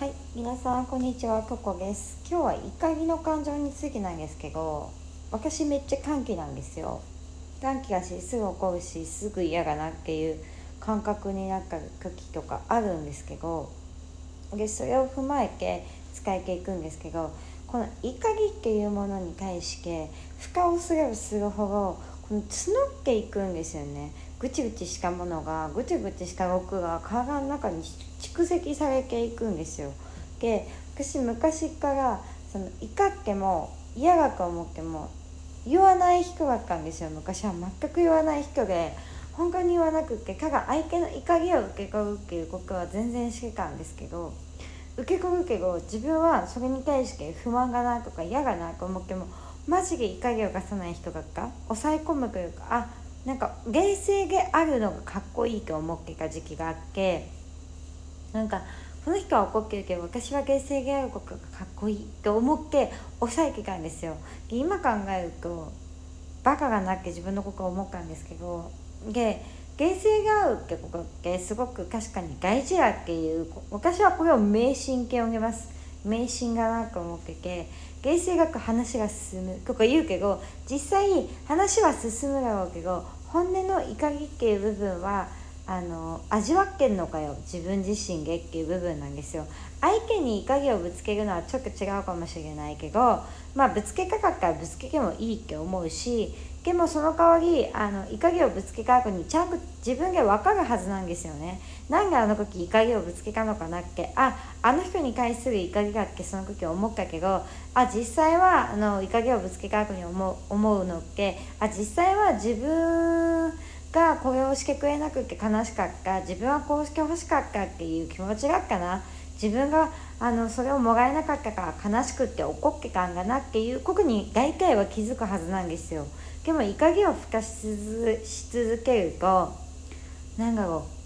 はい、皆さんこんにちは、ココです。今日は怒りの感情についてなんですけど、私めっちゃ短気なんですよ。短気だし、すぐ怒るし、すぐ嫌だなっていう感覚になった時とかあるんですけど、でそれを踏まえて使いていくんですけど、この怒りっていうものに対して深をすればするほど募っていくんですよね。ぐちぐちしたものがぐちぐちした毒が体の中に蓄積されていくんですよ。で私昔からその怒っても嫌だと思っても言わない人だったんですよ。昔は全く言わない人で本当に言わなくってただ相手の怒りを受け取るっていうことは全然してたんですけど受け取るけど自分はそれに対して不満がないとか嫌がなと思ってもマジで怒りを出さない人だった抑え込むというか。あなんか冷静であるのがかっこいいと思ってた時期があって。なんかこの人は怒ってるけど私は冷静であることがかっこいいと思って抑えてたんですよ。で今考えるとバカがなって自分のことを思ったんですけどで冷静が合うってことってすごく確かに大事だっていう私はこれを迷信系を呼びます。迷信がなと思ってて冷静学話が進む。とか言うけど実際話は進むだろうけど本音の怒りっていう部分はあの味わってんのかよ。自分自身でっていう部分なんですよ。相手に怒りをぶつけるのはちょっと違うかもしれないけどまあぶつけかかったらぶつけてもいいって思うしでもその代わりあの怒りをぶつけた後にちゃんと自分が分かるはずなんですよね。なんであの時怒りをぶつけたのかなってああの人に対する怒りだっけその時思ったけどあ実際はあの怒りをぶつけた後に思う思うのってあ実際は自分がこれをしてくれなくて悲しかった？自分はこうしてほしかったっていう気持ちがったな？自分があのそれをもらえなかったから悲しくって怒ってたんだなっていうことに大体は気づくはずなんですよ。でも怒りをふかし続けるとなんだろう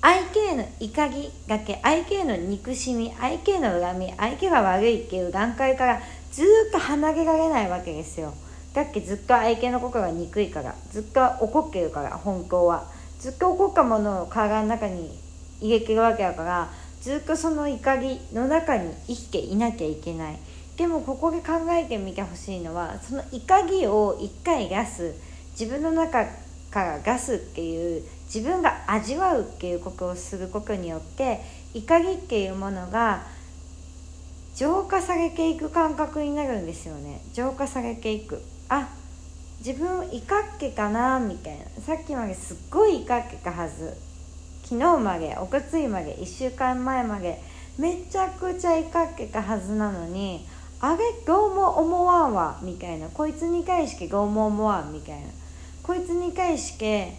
相手への怒りだけ相手への憎しみ相手への恨み相手が悪いっていう段階からずっと離れられないわけですよ。だってずっと相手の心が憎いからずっと怒ってるから本当は。ずっと怒ったものを体の中に入れてるわけだからずっとその怒りの中に生きていなきゃいけない。でもここで考えてみてほしいのはその怒りを一回出す自分の中から出すっていう自分が味わうっていうことをすることによって怒りっていうものが浄化されていく感覚になるんですよね。浄化されていく。あ自分怒ってかなみたいな。さっきまですっごい怒ってたはず。昨日までおとついまで1週間前までめちゃくちゃ怒ってたはずなのにあれ？どうも思わんわ。みたいな。こいつに対してどうも思わんみたいな。こいつに対して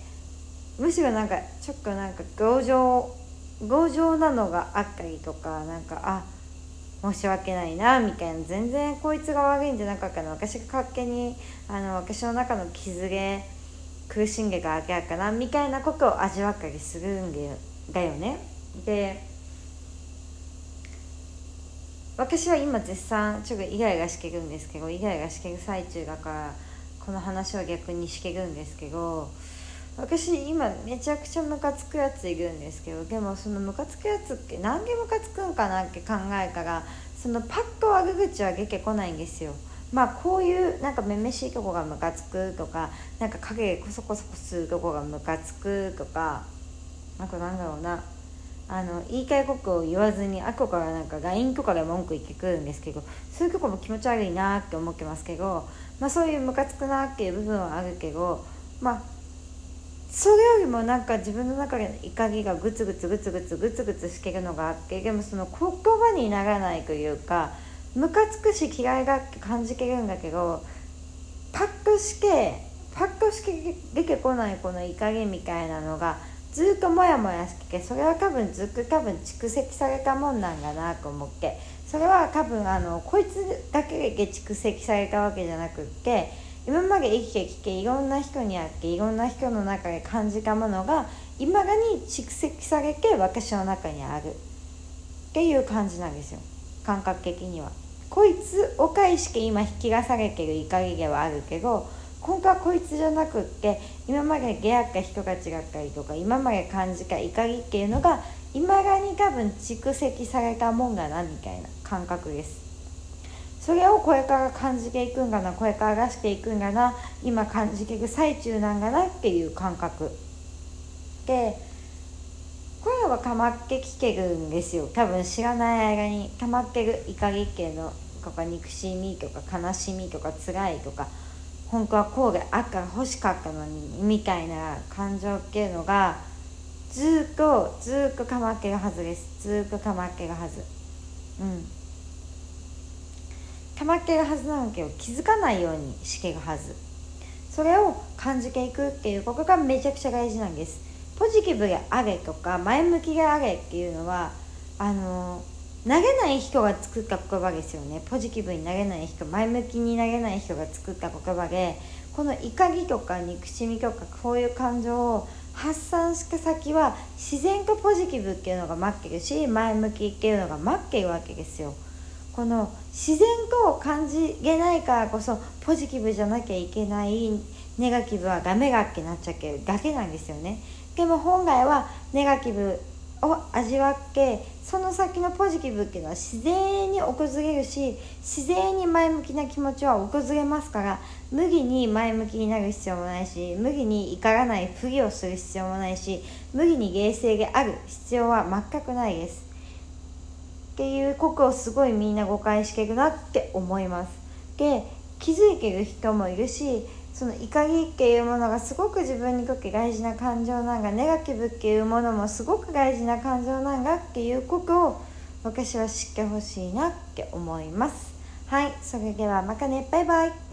むしろなんかちょっとなんか強情強情なのがあったりとかなんかあ申し訳ないなみたいな。全然こいつが悪いんじゃなかったの。私が勝手にあの私の中の傷で苦しんでが明らかなみたいなことを味わったりするんだよね。で私は今絶賛ちょっとイライラしてるんですけどイライラしてる最中だからこの話は逆にしてるんですけど私今めちゃくちゃムカつくやついるんですけどでもそのムカつくやつって何でムカつくんかなって考えたらそのパッと悪口は出てこないんですよ。まあこういうなんかめめしいとこがムカつくとかなんか影こそこそこするとこがムカつくとかなんかなんだろうな。あの言いたいことを言わずにあこからなんか LINE とかで文句言ってくるんですけどそういうとこも気持ち悪いなって思ってますけど、まあ、そういうムカつくなっていう部分はあるけどまあそれよりもなんか自分の中での怒りがグツグツグツグツグツグツしてるのがあってでもその言葉にならないというかムカつくし嫌いが感じてるんだけどパッとしてパッとして出てこないこの怒りみたいなのがずっとモヤモヤしててそれは多分ずっと多分蓄積されたもんなんだなと思ってそれは多分あのこいつだけで蓄積されたわけじゃなくって今まで生きてきていろんな人に会っていろんな人の中で感じたものがいまだに蓄積されて私の中にある。っていう感じなんですよ。感覚的には。こいつを介して今引き出されてる怒りではあるけど本当はこいつじゃなくって今まで出会った人が違ったりとか今まで感じた怒りっていうのがいまだに多分蓄積されたもんだなみたいな感覚です。それをこれから感じていくんだなこれから出していくんだな今感じていく最中なんだなっていう感覚。でこれは溜まってきてるんですよ。多分知らない間に溜まってる怒り系のとか憎しみとか悲しみとか辛いとか本当はこうであったら欲しかったのにみたいな感情っていうのがずっとずっとかまってるはずです。ずっとかまってるはず。うん。溜まってるはずなんけど気づかないようにしてるはず。それを感じていくっていうことがめちゃくちゃ大事なんです。ポジティブであれとか前向きであれっていうのはあの投げない人が作った言葉ですよね。ポジティブになれない人前向きになれない人が作った言葉でこの怒りとか憎しみとかこういう感情を発散した先は自然とポジティブっていうのが待ってるし前向きっていうのが待ってるわけですよ。この自然と感じれないからこそポジティブじゃなきゃいけないネガティブはダメだってなっちゃうけだけなんですよね。でも本来はネガティブを味わってその先のポジティブっていうのは自然に訪れるし自然に前向きな気持ちは訪れますから無理に前向きになる必要もないし無理に怒らないふりをする必要もないし無理に冷静である必要は全くないです。っていうことをすごいみんな誤解してるなって思います。で気づいてる人もいるしその怒りっていうものがすごく自分にとって大事な感情なんだネガティブっていうものもすごく大事な感情なんだっていうことを私は知ってほしいなって思います。はいそれではまたね。バイバイ。